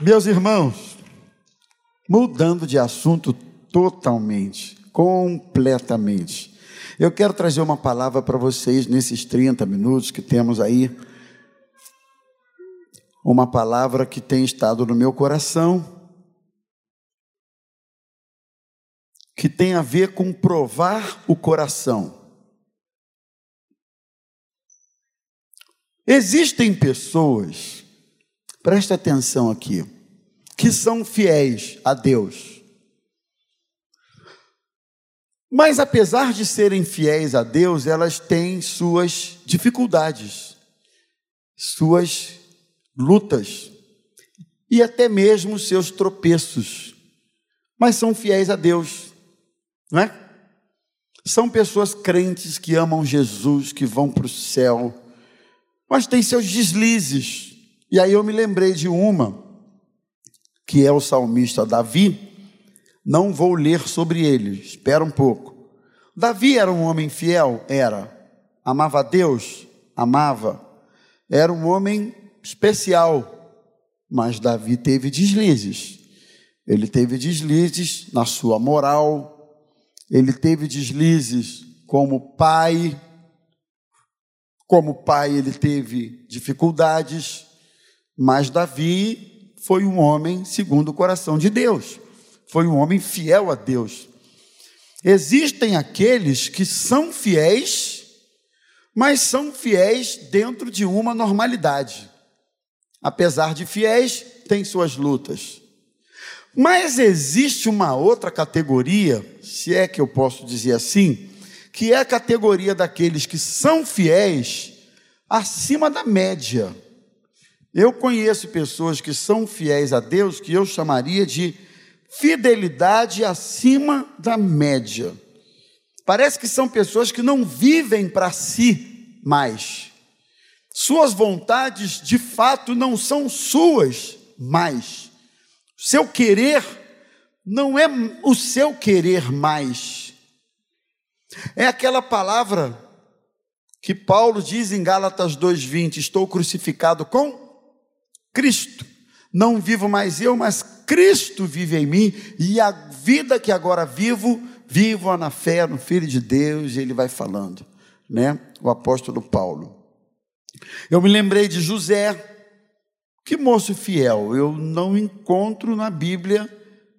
Meus irmãos, mudando de assunto totalmente, completamente, eu quero trazer uma palavra para vocês nesses 30 minutos que temos aí. Uma palavra que tem estado no meu coração, que tem a ver com provar o coração. Existem pessoas Presta atenção aqui. Que são fiéis a Deus. Mas apesar de serem fiéis a Deus, elas têm suas dificuldades, suas lutas e até mesmo seus tropeços. Mas são fiéis a Deus, não é? São pessoas crentes que amam Jesus, que vão para o céu, mas têm seus deslizes, e aí eu me lembrei de uma, que é o salmista Davi. Não vou ler sobre ele, espera um pouco. Davi era um homem fiel? Era. Amava a Deus? Amava. Era um homem especial, mas Davi teve deslizes. Ele teve deslizes na sua moral, ele teve deslizes como pai. Como pai, ele teve dificuldades, mas Davi foi um homem segundo o coração de Deus, foi um homem fiel a Deus. Existem aqueles que são fiéis, mas são fiéis dentro de uma normalidade. Apesar de fiéis, tem suas lutas. Mas existe uma outra categoria, se é que eu posso dizer assim, que é a categoria daqueles que são fiéis acima da média. Eu conheço pessoas que são fiéis a Deus que eu chamaria de fidelidade acima da média. Parece que são pessoas que não vivem para si mais. Suas vontades de fato não são suas mais. Seu querer não é o seu querer mais. É aquela palavra que Paulo diz em Gálatas 2:20, estou crucificado com Cristo. Não vivo mais eu, mas Cristo vive em mim, e a vida que agora vivo, vivo na fé no Filho de Deus, e ele vai falando, né? O apóstolo Paulo. Eu me lembrei de José, que moço fiel, eu não encontro na Bíblia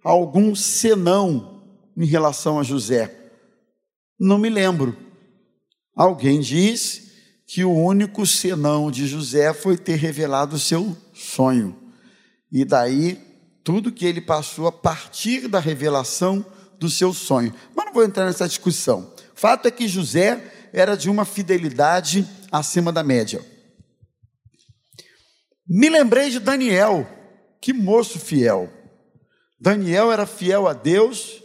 algum senão em relação a José. Não me lembro. Alguém diz que o único senão de José foi ter revelado o seu sonho. E daí, tudo que ele passou a partir da revelação do seu sonho. Mas não vou entrar nessa discussão. Fato é que José era de uma fidelidade acima da média. Me lembrei de Daniel, que moço fiel. Daniel era fiel a Deus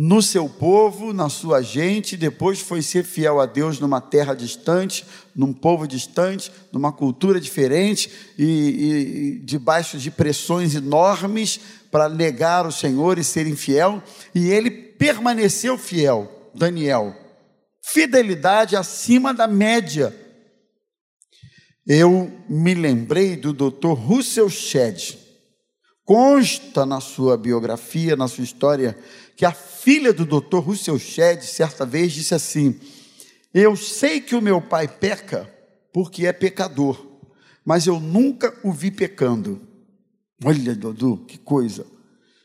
no seu povo, na sua gente, depois foi ser fiel a Deus numa terra distante, num povo distante, numa cultura diferente e, e debaixo de pressões enormes para negar o Senhor e ser infiel, e ele permaneceu fiel, Daniel. Fidelidade acima da média. Eu me lembrei do Dr. Russell Shedd. Consta na sua biografia, na sua história, que a filha do doutor Russell Shedd, certa vez, disse assim: Eu sei que o meu pai peca porque é pecador, mas eu nunca o vi pecando. Olha, Dudu, que coisa.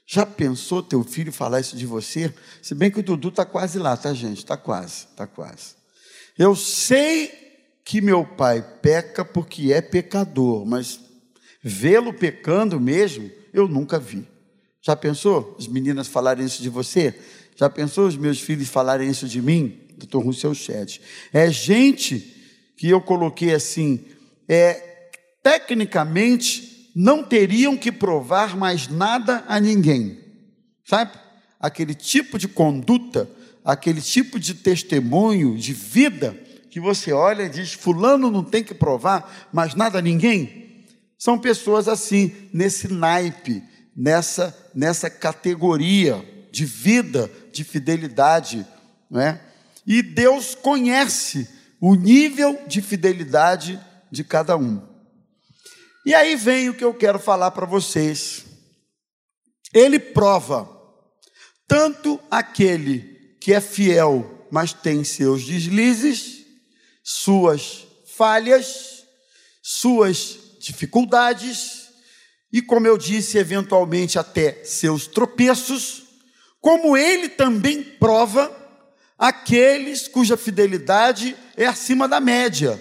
Já pensou teu filho falar isso de você? Se bem que o Dudu está quase lá, tá, gente? Está quase, está quase. Eu sei que meu pai peca porque é pecador, mas vê-lo pecando mesmo, eu nunca vi. Já pensou as meninas falarem isso de você? Já pensou os meus filhos falarem isso de mim? Doutor Rousseau Ched. É gente que eu coloquei assim, é, tecnicamente não teriam que provar mais nada a ninguém. Sabe? Aquele tipo de conduta, aquele tipo de testemunho, de vida, que você olha e diz: Fulano não tem que provar mais nada a ninguém. São pessoas assim, nesse naipe nessa, nessa categoria de vida, de fidelidade, não é? E Deus conhece o nível de fidelidade de cada um. E aí vem o que eu quero falar para vocês. Ele prova tanto aquele que é fiel, mas tem seus deslizes, suas falhas, suas dificuldades e, como eu disse, eventualmente até seus tropeços, como ele também prova aqueles cuja fidelidade é acima da média,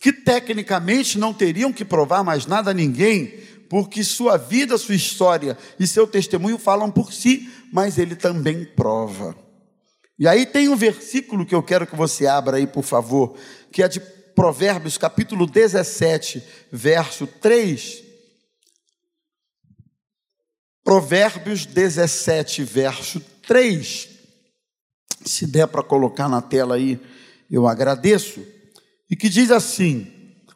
que tecnicamente não teriam que provar mais nada a ninguém, porque sua vida, sua história e seu testemunho falam por si, mas ele também prova. E aí tem um versículo que eu quero que você abra aí, por favor, que é de Provérbios, capítulo 17, verso 3. Provérbios 17, verso 3. Se der para colocar na tela aí, eu agradeço. E que diz assim: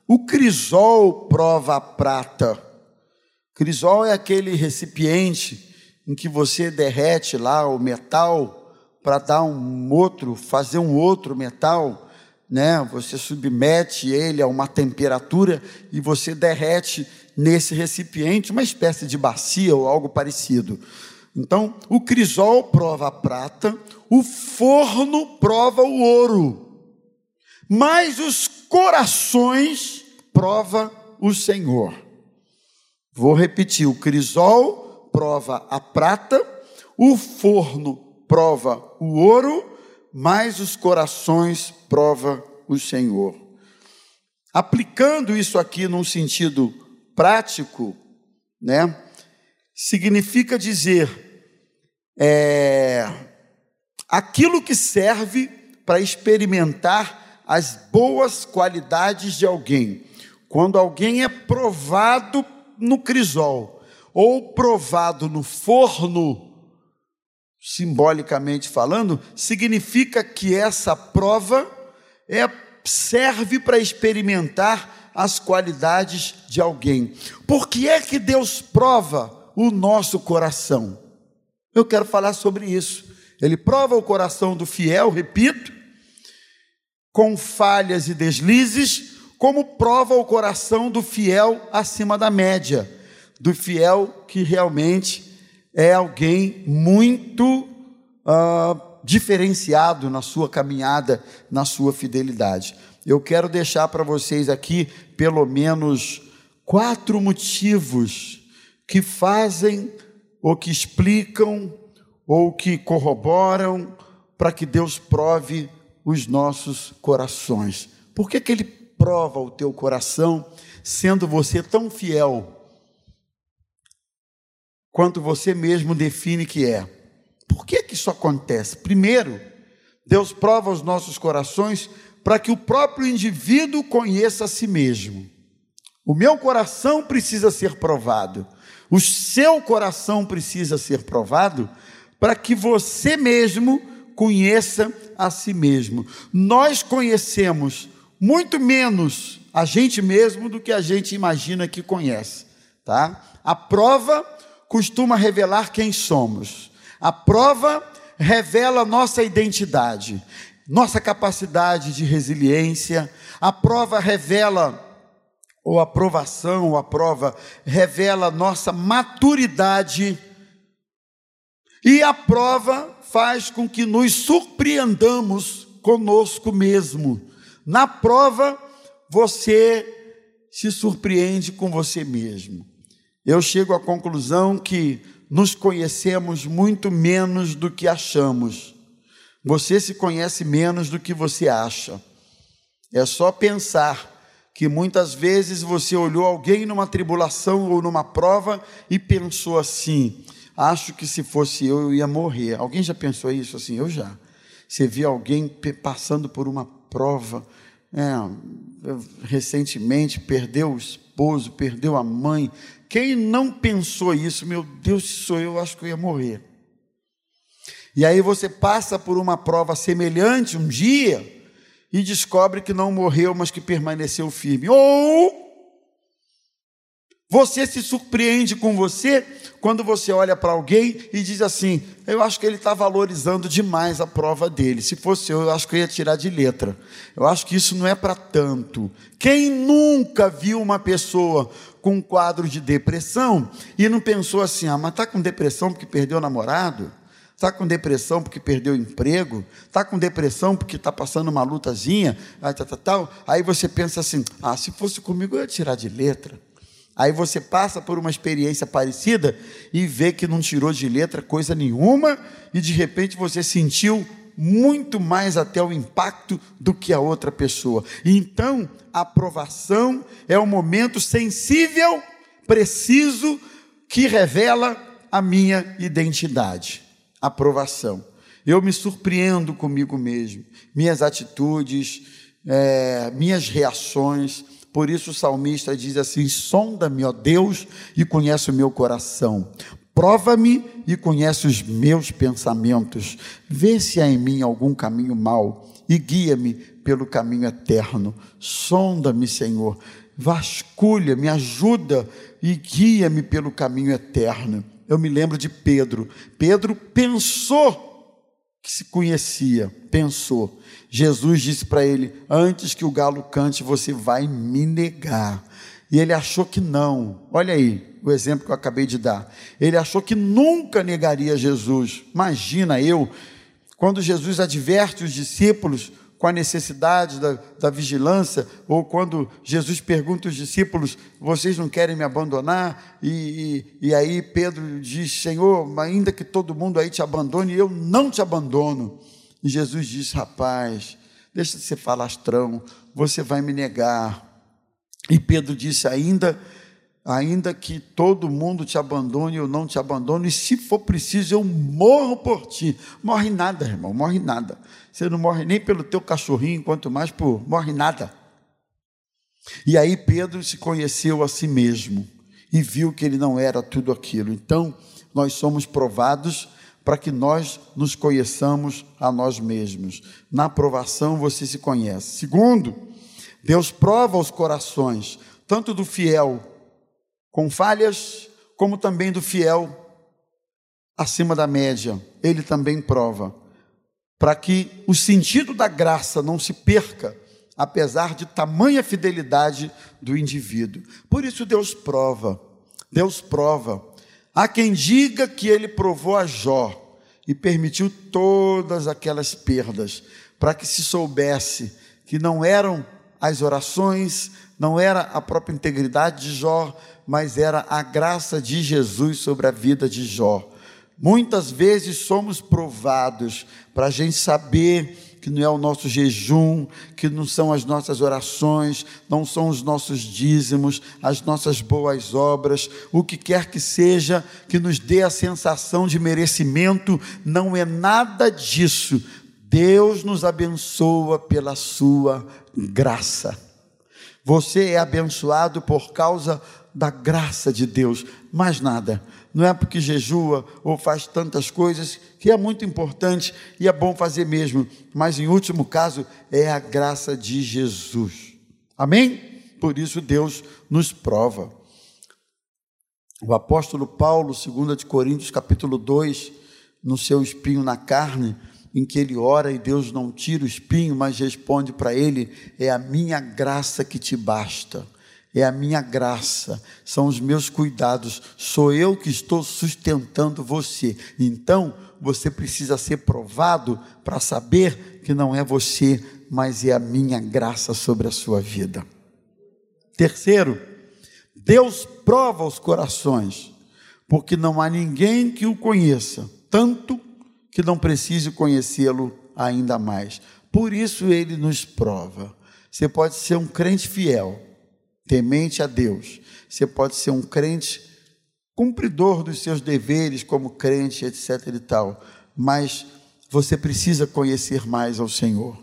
O crisol prova a prata. Crisol é aquele recipiente em que você derrete lá o metal para dar um outro, fazer um outro metal né? Você submete ele a uma temperatura e você derrete nesse recipiente uma espécie de bacia ou algo parecido. Então, o crisol prova a prata, o forno prova o ouro, mas os corações prova o Senhor. Vou repetir: o crisol prova a prata, o forno prova o ouro, mas os corações prova o Senhor. Aplicando isso aqui num sentido prático, né, significa dizer é, aquilo que serve para experimentar as boas qualidades de alguém. Quando alguém é provado no crisol ou provado no forno, simbolicamente falando, significa que essa prova é, serve para experimentar as qualidades de alguém. Por que é que Deus prova o nosso coração? Eu quero falar sobre isso. Ele prova o coração do fiel, repito, com falhas e deslizes, como prova o coração do fiel acima da média, do fiel que realmente é alguém muito uh, diferenciado na sua caminhada, na sua fidelidade. Eu quero deixar para vocês aqui pelo menos quatro motivos que fazem ou que explicam ou que corroboram para que Deus prove os nossos corações. Por que, que Ele prova o teu coração, sendo você tão fiel quanto você mesmo define que é. Por que, que isso acontece? Primeiro, Deus prova os nossos corações para que o próprio indivíduo conheça a si mesmo. O meu coração precisa ser provado, o seu coração precisa ser provado para que você mesmo conheça a si mesmo. Nós conhecemos muito menos a gente mesmo do que a gente imagina que conhece, tá? A prova costuma revelar quem somos. A prova revela nossa identidade, nossa capacidade de resiliência. A prova revela, ou a aprovação, ou a prova revela nossa maturidade. E a prova faz com que nos surpreendamos conosco mesmo. Na prova, você se surpreende com você mesmo eu chego à conclusão que nos conhecemos muito menos do que achamos. Você se conhece menos do que você acha. É só pensar que muitas vezes você olhou alguém numa tribulação ou numa prova e pensou assim: acho que se fosse eu, eu ia morrer. Alguém já pensou isso assim? Eu já. Você vê alguém passando por uma prova, é, recentemente perdeu o esposo, perdeu a mãe, quem não pensou isso, meu Deus, se sou eu, acho que eu ia morrer. E aí você passa por uma prova semelhante um dia e descobre que não morreu, mas que permaneceu firme. Ou Você se surpreende com você quando você olha para alguém e diz assim: Eu acho que ele está valorizando demais a prova dele. Se fosse eu, eu acho que eu ia tirar de letra. Eu acho que isso não é para tanto. Quem nunca viu uma pessoa com um quadro de depressão e não pensou assim: Ah, mas está com depressão porque perdeu o namorado? Está com depressão porque perdeu o emprego? Está com depressão porque está passando uma lutazinha? Aí, tal. Aí você pensa assim: Ah, se fosse comigo, eu ia tirar de letra. Aí você passa por uma experiência parecida e vê que não tirou de letra coisa nenhuma e de repente você sentiu muito mais até o impacto do que a outra pessoa. Então, a aprovação é um momento sensível, preciso, que revela a minha identidade. Aprovação. Eu me surpreendo comigo mesmo, minhas atitudes, é, minhas reações por isso o salmista diz assim: sonda-me, ó Deus, e conhece o meu coração. Prova-me e conhece os meus pensamentos. Vê se há em mim algum caminho mau e guia-me pelo caminho eterno. Sonda-me, Senhor. Vasculha, me ajuda e guia-me pelo caminho eterno. Eu me lembro de Pedro. Pedro pensou que se conhecia, pensou. Jesus disse para ele: Antes que o galo cante, você vai me negar. E ele achou que não. Olha aí o exemplo que eu acabei de dar. Ele achou que nunca negaria Jesus. Imagina eu, quando Jesus adverte os discípulos com a necessidade da, da vigilância, ou quando Jesus pergunta aos discípulos: Vocês não querem me abandonar? E, e, e aí Pedro diz: Senhor, ainda que todo mundo aí te abandone, eu não te abandono. E Jesus diz: Rapaz, deixa de ser falastrão, você vai me negar. E Pedro disse: Ainda ainda que todo mundo te abandone, eu não te abandono, e se for preciso, eu morro por ti. Morre nada, irmão, morre nada. Você não morre nem pelo teu cachorrinho, quanto mais por morre nada. E aí Pedro se conheceu a si mesmo e viu que ele não era tudo aquilo. Então, nós somos provados para que nós nos conheçamos a nós mesmos. Na aprovação você se conhece. Segundo, Deus prova os corações, tanto do fiel com falhas, como também do fiel acima da média. Ele também prova, para que o sentido da graça não se perca, apesar de tamanha fidelidade do indivíduo. Por isso Deus prova, Deus prova. Há quem diga que ele provou a Jó e permitiu todas aquelas perdas, para que se soubesse que não eram as orações, não era a própria integridade de Jó, mas era a graça de Jesus sobre a vida de Jó. Muitas vezes somos provados para a gente saber que não é o nosso jejum, que não são as nossas orações, não são os nossos dízimos, as nossas boas obras, o que quer que seja que nos dê a sensação de merecimento, não é nada disso. Deus nos abençoa pela sua graça. Você é abençoado por causa da graça de Deus, mais nada. Não é porque jejua ou faz tantas coisas, que é muito importante e é bom fazer mesmo, mas em último caso é a graça de Jesus. Amém? Por isso Deus nos prova. O apóstolo Paulo, 2 de Coríntios, capítulo 2, no seu espinho na carne, em que ele ora e Deus não tira o espinho, mas responde para ele: É a minha graça que te basta é a minha graça, são os meus cuidados, sou eu que estou sustentando você. Então, você precisa ser provado para saber que não é você, mas é a minha graça sobre a sua vida. Terceiro, Deus prova os corações, porque não há ninguém que o conheça, tanto que não precise conhecê-lo ainda mais. Por isso ele nos prova. Você pode ser um crente fiel, temente a Deus. Você pode ser um crente cumpridor dos seus deveres como crente, etc e tal, mas você precisa conhecer mais ao Senhor.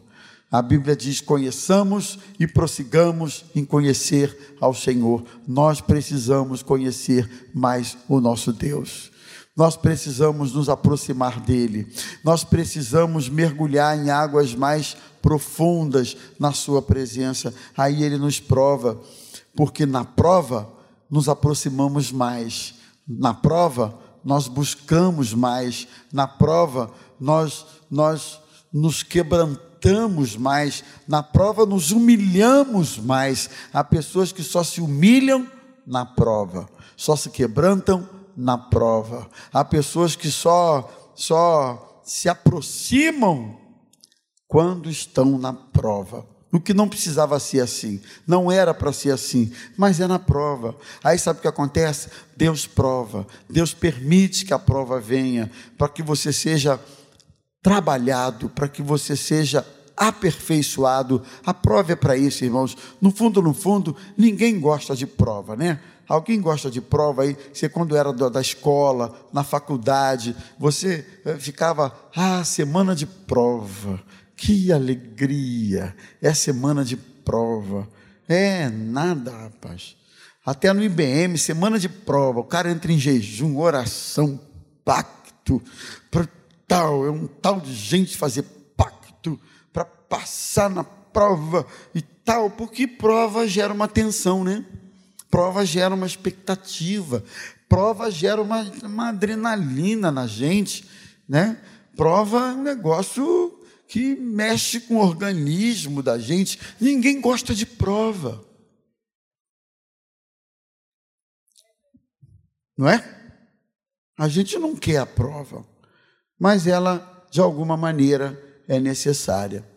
A Bíblia diz: conheçamos e prossigamos em conhecer ao Senhor. Nós precisamos conhecer mais o nosso Deus. Nós precisamos nos aproximar dele. Nós precisamos mergulhar em águas mais profundas na sua presença. Aí ele nos prova porque na prova nos aproximamos mais. Na prova, nós buscamos mais. Na prova, nós, nós nos quebrantamos mais. Na prova, nos humilhamos mais. Há pessoas que só se humilham na prova, só se quebrantam na prova. Há pessoas que só só se aproximam quando estão na prova. O que não precisava ser assim, não era para ser assim, mas é na prova. Aí sabe o que acontece? Deus prova, Deus permite que a prova venha, para que você seja trabalhado, para que você seja aperfeiçoado. A prova é para isso, irmãos. No fundo, no fundo, ninguém gosta de prova, né? Alguém gosta de prova aí? Você, quando era da escola, na faculdade, você eh, ficava, ah, semana de prova. Que alegria! É semana de prova. É nada, rapaz. Até no IBM, semana de prova, o cara entra em jejum, oração, pacto, tal, é um tal de gente fazer pacto para passar na prova e tal, porque prova gera uma tensão, né? Prova gera uma expectativa, prova gera uma, uma adrenalina na gente, né? Prova é um negócio que mexe com o organismo da gente. Ninguém gosta de prova. Não é? A gente não quer a prova, mas ela, de alguma maneira, é necessária.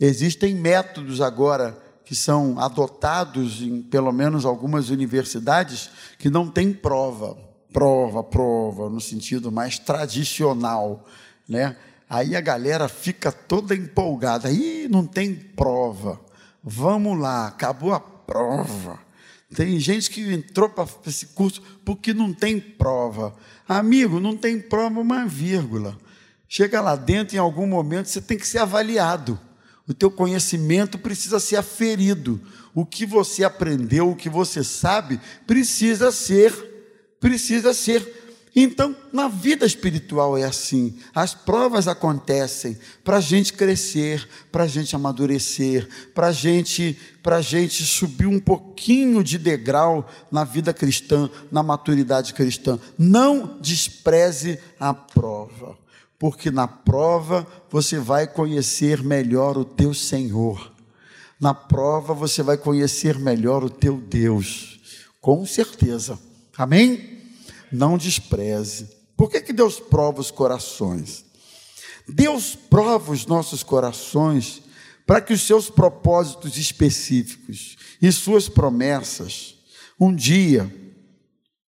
Existem métodos agora que são adotados em pelo menos algumas universidades que não tem prova, prova, prova, no sentido mais tradicional, né? Aí a galera fica toda empolgada. Ih, não tem prova. Vamos lá, acabou a prova. Tem gente que entrou para esse curso porque não tem prova. Amigo, não tem prova uma vírgula. Chega lá dentro, em algum momento, você tem que ser avaliado. O teu conhecimento precisa ser aferido. O que você aprendeu, o que você sabe, precisa ser, precisa ser então, na vida espiritual é assim. As provas acontecem para a gente crescer, para a gente amadurecer, para gente, a gente subir um pouquinho de degrau na vida cristã, na maturidade cristã. Não despreze a prova, porque na prova você vai conhecer melhor o teu Senhor. Na prova você vai conhecer melhor o teu Deus, com certeza. Amém? não despreze. Por que, que Deus prova os corações? Deus prova os nossos corações para que os seus propósitos específicos e suas promessas, um dia,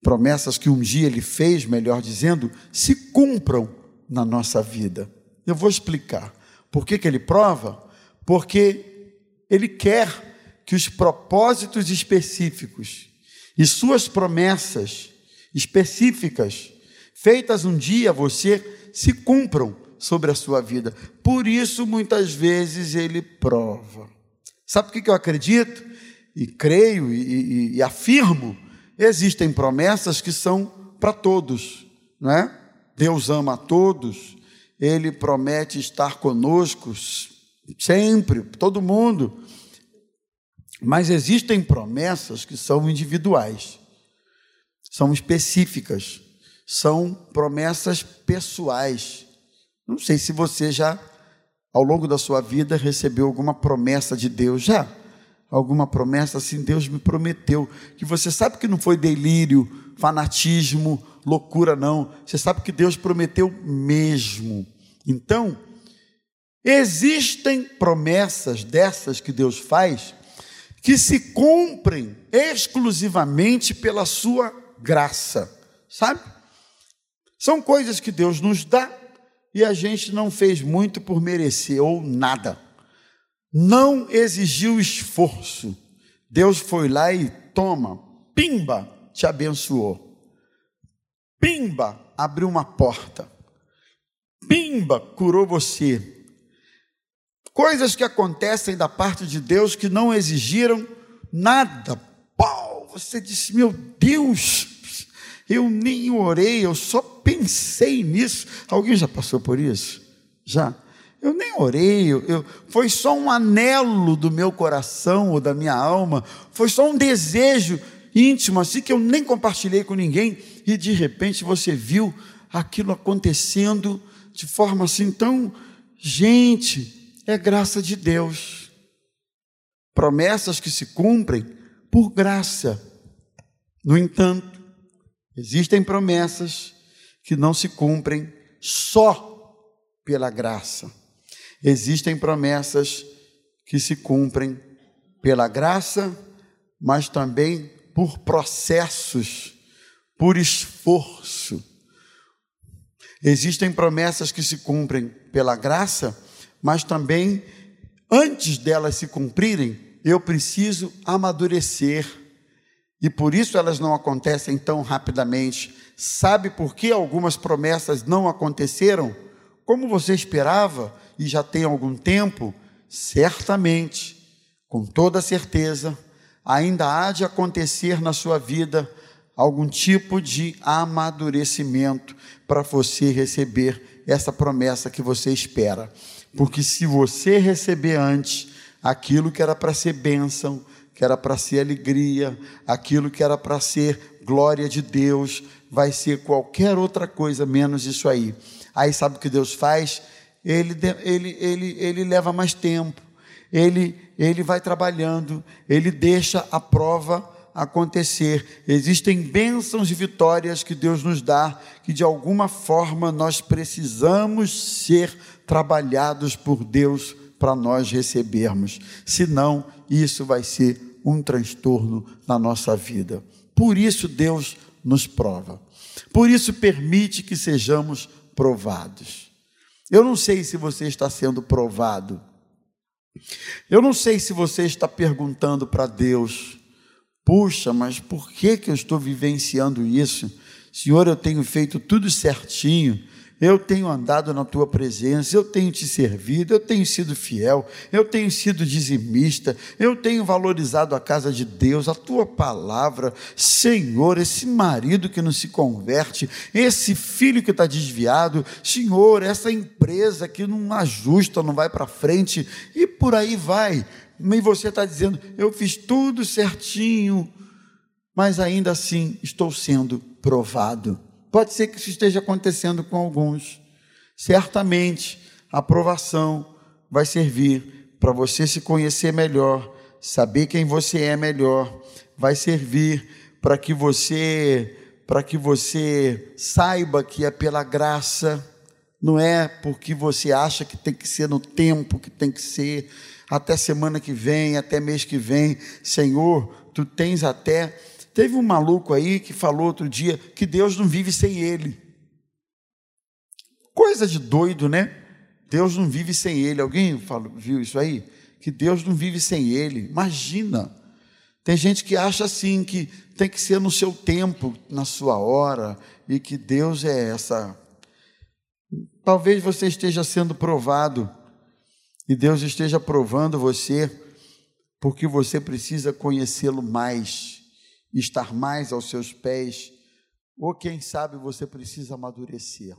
promessas que um dia Ele fez, melhor dizendo, se cumpram na nossa vida. Eu vou explicar. Por que, que Ele prova? Porque Ele quer que os propósitos específicos e suas promessas específicas, feitas um dia a você, se cumpram sobre a sua vida. Por isso, muitas vezes, ele prova. Sabe o que eu acredito? E creio e, e, e afirmo: existem promessas que são para todos, não é? Deus ama a todos, Ele promete estar conosco sempre, todo mundo. Mas existem promessas que são individuais são específicas, são promessas pessoais. Não sei se você já, ao longo da sua vida, recebeu alguma promessa de Deus, já? Alguma promessa assim, Deus me prometeu, que você sabe que não foi delírio, fanatismo, loucura, não. Você sabe que Deus prometeu mesmo. Então, existem promessas dessas que Deus faz que se cumprem exclusivamente pela sua graça, sabe? São coisas que Deus nos dá e a gente não fez muito por merecer ou nada. Não exigiu esforço. Deus foi lá e toma, pimba, te abençoou. Pimba, abriu uma porta. Pimba, curou você. Coisas que acontecem da parte de Deus que não exigiram nada. Pau, você disse, meu Deus, eu nem orei, eu só pensei nisso. Alguém já passou por isso? Já? Eu nem orei, eu, eu, foi só um anelo do meu coração ou da minha alma, foi só um desejo, íntimo, assim que eu nem compartilhei com ninguém, e de repente você viu aquilo acontecendo de forma assim tão. Gente, é graça de Deus. Promessas que se cumprem por graça. No entanto, existem promessas que não se cumprem só pela graça. Existem promessas que se cumprem pela graça, mas também por processos, por esforço. Existem promessas que se cumprem pela graça, mas também, antes delas se cumprirem, eu preciso amadurecer. E por isso elas não acontecem tão rapidamente. Sabe por que algumas promessas não aconteceram? Como você esperava e já tem algum tempo? Certamente, com toda certeza, ainda há de acontecer na sua vida algum tipo de amadurecimento para você receber essa promessa que você espera. Porque se você receber antes aquilo que era para ser bênção, que era para ser alegria, aquilo que era para ser glória de Deus, vai ser qualquer outra coisa menos isso aí. Aí sabe o que Deus faz? Ele, ele, ele, ele leva mais tempo, ele, ele vai trabalhando, ele deixa a prova acontecer. Existem bênçãos e vitórias que Deus nos dá, que de alguma forma nós precisamos ser trabalhados por Deus para nós recebermos. Senão, isso vai ser um transtorno na nossa vida. Por isso, Deus nos prova. Por isso, permite que sejamos provados. Eu não sei se você está sendo provado. Eu não sei se você está perguntando para Deus Puxa, mas por que, que eu estou vivenciando isso? Senhor, eu tenho feito tudo certinho, eu tenho andado na tua presença, eu tenho te servido, eu tenho sido fiel, eu tenho sido dizimista, eu tenho valorizado a casa de Deus, a tua palavra, Senhor, esse marido que não se converte, esse filho que está desviado, Senhor, essa empresa que não ajusta, não vai para frente, e por aí vai e você está dizendo, eu fiz tudo certinho, mas ainda assim estou sendo provado. Pode ser que isso esteja acontecendo com alguns. Certamente a provação vai servir para você se conhecer melhor, saber quem você é melhor, vai servir para que você para que você saiba que é pela graça, não é porque você acha que tem que ser no tempo que tem que ser, até semana que vem, até mês que vem. Senhor, tu tens até. Teve um maluco aí que falou outro dia que Deus não vive sem ele. Coisa de doido, né? Deus não vive sem ele. Alguém falou, viu isso aí? Que Deus não vive sem ele. Imagina. Tem gente que acha assim que tem que ser no seu tempo, na sua hora, e que Deus é essa. Talvez você esteja sendo provado e Deus esteja provando você, porque você precisa conhecê-lo mais, estar mais aos seus pés, ou quem sabe você precisa amadurecer.